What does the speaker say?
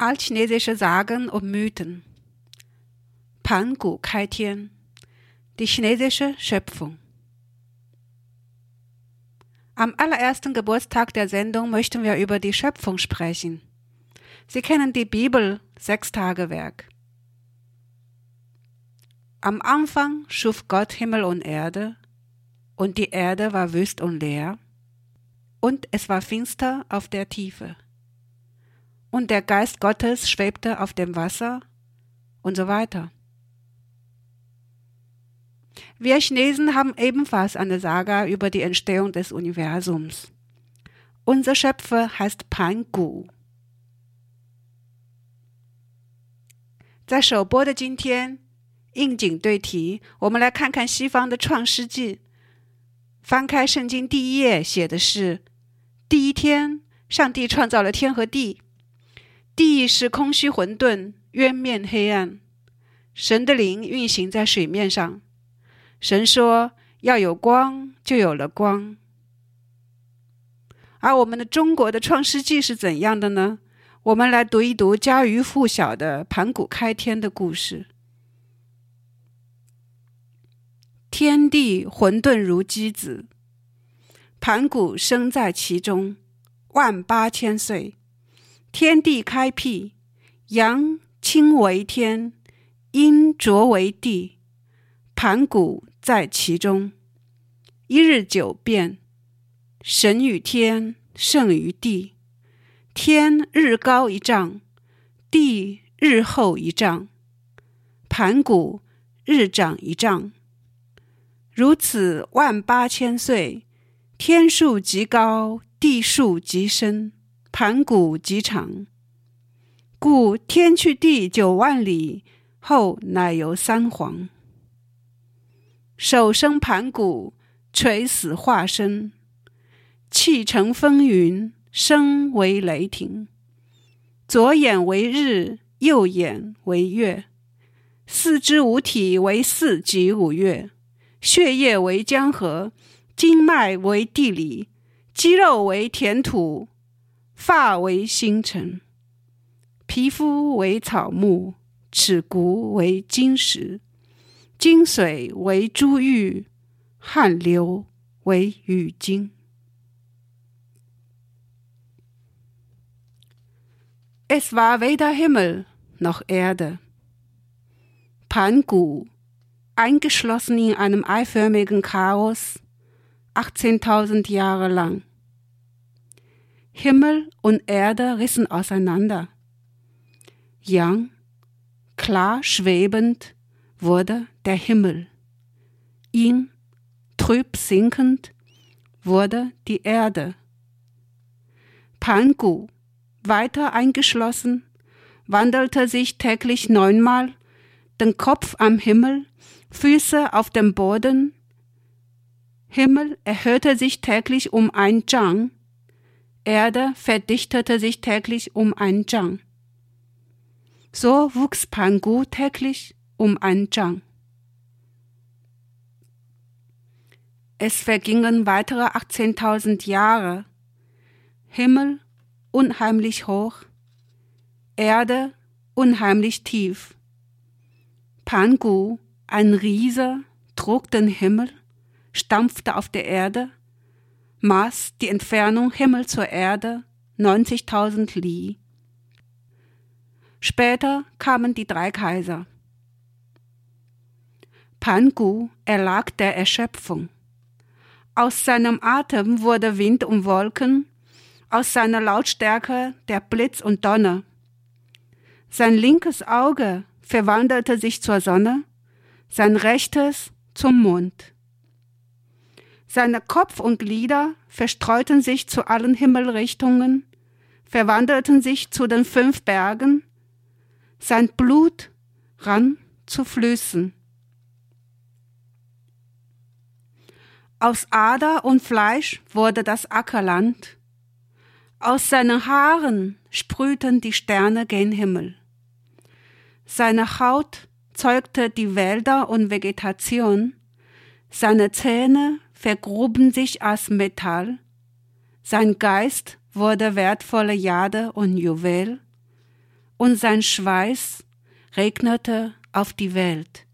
Altchinesische Sagen und Mythen. Pangu Kaitian. Die chinesische Schöpfung. Am allerersten Geburtstag der Sendung möchten wir über die Schöpfung sprechen. Sie kennen die Bibel, Sechstagewerk. Am Anfang schuf Gott Himmel und Erde, und die Erde war wüst und leer, und es war finster auf der Tiefe und der Geist Gottes schwebte auf dem Wasser und so weiter. Wir Chinesen haben ebenfalls eine Saga über die Entstehung des Universums. Unser Schöpfer heißt Pan Gu. 在首播的今天，应景对题，我们来看看西方的《创世纪》。翻开圣经第一页，写的是：第一天，上帝创造了天和地。 地是空虚混沌，渊面黑暗。神的灵运行在水面上。神说：“要有光，就有了光。”而我们的中国的《创世纪》是怎样的呢？我们来读一读家喻户晓的盘古开天的故事。天地混沌如鸡子，盘古生在其中，万八千岁。天地开辟，阳清为天，阴浊为地，盘古在其中。一日九变，神与天胜于地。天日高一丈，地日厚一丈，盘古日长一丈。如此万八千岁，天数极高，地数极深。盘古极长，故天去地九万里，后乃由三皇。手生盘古，垂死化身，气成风云，声为雷霆。左眼为日，右眼为月，四肢五体为四极五岳，血液为江河，经脉为地理，肌肉为田土。发为星辰，皮肤为草木，齿骨为金石，精髓为珠玉，汗流为雨金。Es war weder Himmel noch Erde. Pangu, eingeschlossen in einem eiförmigen Chaos, 18.000 Jahre lang. Himmel und Erde rissen auseinander. Yang, klar schwebend, wurde der Himmel. Ihn, trüb sinkend, wurde die Erde. Pangu, weiter eingeschlossen, wandelte sich täglich neunmal, den Kopf am Himmel, Füße auf dem Boden. Himmel erhöhte sich täglich um ein Zhang, Erde verdichtete sich täglich um ein Zhang. So wuchs Pangu täglich um ein Zhang. Es vergingen weitere 18.000 Jahre. Himmel unheimlich hoch, Erde unheimlich tief. Pangu, ein Riese, trug den Himmel, stampfte auf der Erde, maß die Entfernung Himmel zur Erde 90.000 Li. Später kamen die drei Kaiser. Pangu erlag der Erschöpfung. Aus seinem Atem wurde Wind und Wolken, aus seiner Lautstärke der Blitz und Donner. Sein linkes Auge verwandelte sich zur Sonne, sein rechtes zum Mond. Seine Kopf und Glieder verstreuten sich zu allen Himmelrichtungen, verwandelten sich zu den fünf Bergen, sein Blut rann zu Flüssen. Aus Ader und Fleisch wurde das Ackerland, aus seinen Haaren sprühten die Sterne gen Himmel. Seine Haut zeugte die Wälder und Vegetation, seine Zähne vergruben sich als Metall, sein Geist wurde wertvolle Jade und Juwel, und sein Schweiß regnete auf die Welt.